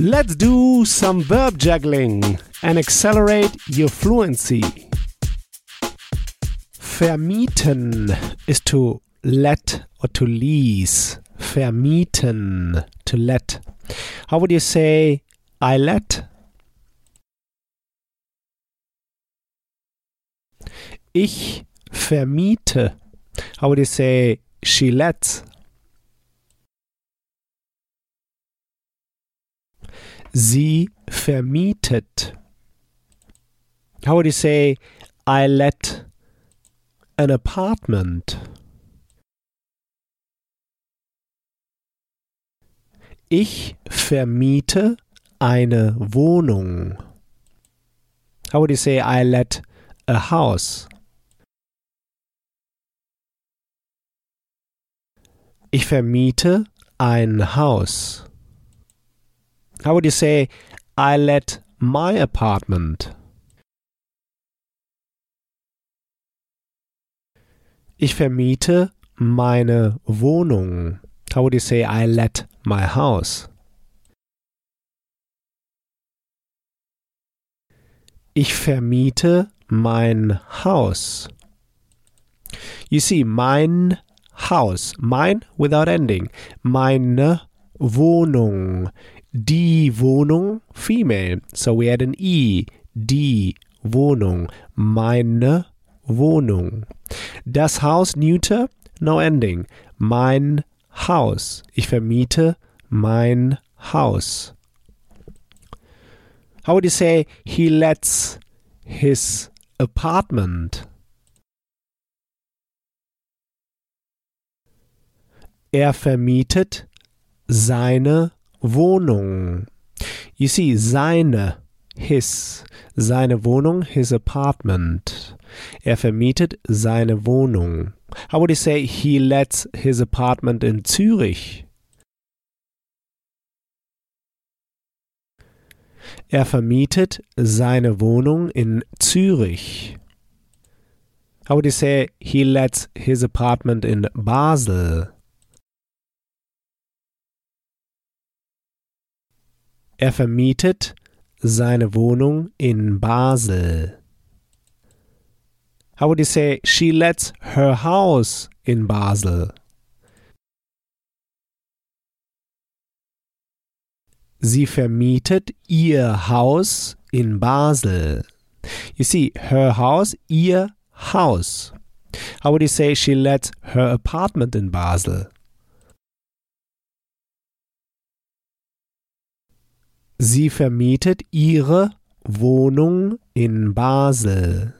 Let's do some verb juggling and accelerate your fluency. Vermieten is to let or to lease. Vermieten, to let. How would you say I let? Ich vermiete. How would you say she lets? Sie vermietet. How would you say I let an apartment? Ich vermiete eine Wohnung. How would you say I let a house? Ich vermiete ein Haus. How would you say I let my apartment? Ich vermiete meine Wohnung. How would you say I let my house? Ich vermiete mein Haus. You see, mein Haus, mein without ending, meine Wohnung, die Wohnung, female, so we add an i, die Wohnung, meine Wohnung. Das Haus, neuter, no ending, mein Haus. Ich vermiete mein Haus. How would you say he lets his apartment? Er vermietet seine Wohnung. You see, seine, his, seine Wohnung, his apartment. Er vermietet seine Wohnung. How would you say he lets his apartment in Zürich? Er vermietet seine Wohnung in Zürich. How would you say he lets his apartment in Basel? Er vermietet seine Wohnung in Basel. How would you say she lets her house in Basel? Sie vermietet ihr Haus in Basel. You see, her house, ihr Haus. How would you say she lets her apartment in Basel? Sie vermietet ihre Wohnung in Basel.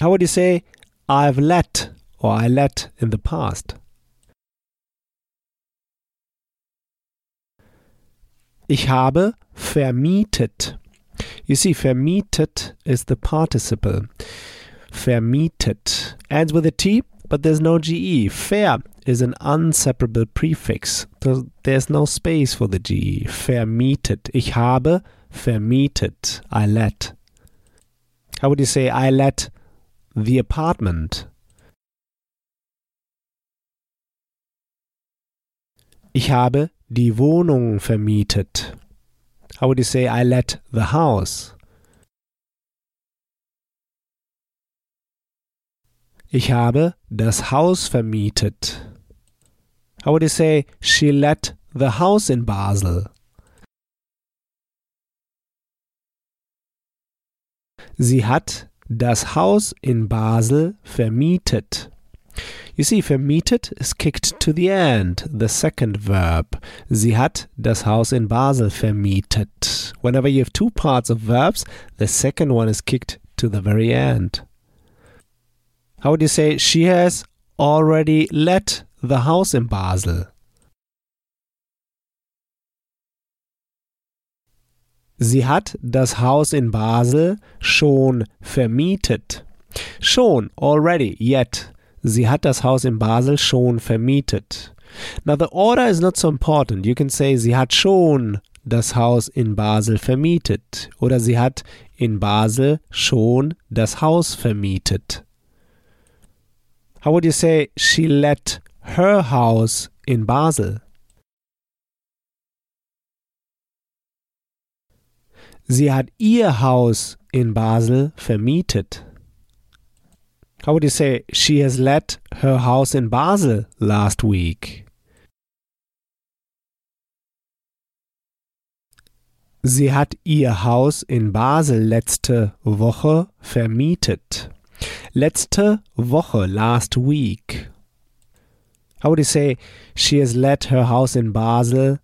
How would you say I've let or I let in the past? Ich habe vermietet. You see, vermietet is the participle. Vermietet ends with a T, but there's no GE. Ver is an unseparable prefix. There's no space for the GE. Vermietet. Ich habe vermietet. I let. How would you say I let the apartment? Ich habe die Wohnung vermietet. How would you say I let the house? Ich habe das Haus vermietet. How would you say she let the house in Basel? Sie hat das Haus in Basel vermietet. You see, vermietet is kicked to the end, the second verb. Sie hat das Haus in Basel vermietet. Whenever you have two parts of verbs, the second one is kicked to the very end. How would you say she has already let the house in Basel? Sie hat das Haus in Basel schon vermietet. Schon, already, yet. Sie hat das Haus in Basel schon vermietet. Now the order is not so important. You can say sie hat schon das Haus in Basel vermietet oder sie hat in Basel schon das Haus vermietet. How would you say she let her house in Basel? Sie hat ihr Haus in Basel vermietet. How would you say she has let her house in Basel last week? Sie hat ihr Haus in Basel letzte Woche vermietet. Letzte Woche, last week. How would you say she has let her house in Basel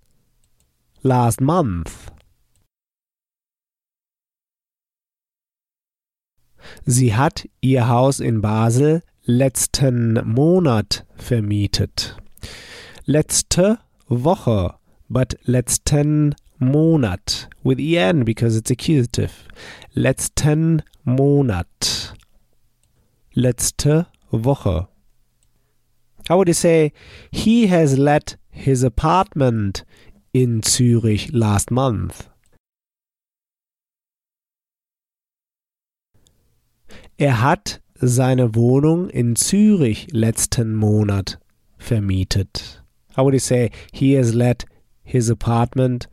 last month? Sie hat ihr Haus in Basel letzten Monat vermietet. Letzte Woche, but letzten Monat with en because it's accusative. Letzten Monat. Letzte Woche. How would you say he has let his apartment in Zürich last month? Er hat seine Wohnung in Zürich letzten Monat vermietet. How would you say he has let his apartment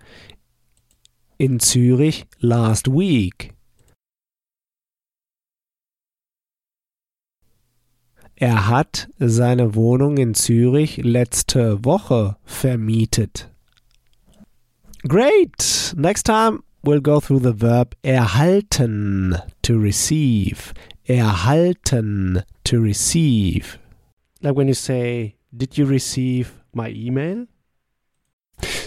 in Zürich last week? Er hat seine Wohnung in Zürich letzte Woche vermietet. Great! Next time we'll go through the verb erhalten to receive. Erhalten to receive. Like when you say, Did you receive my email?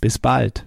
Bis bald.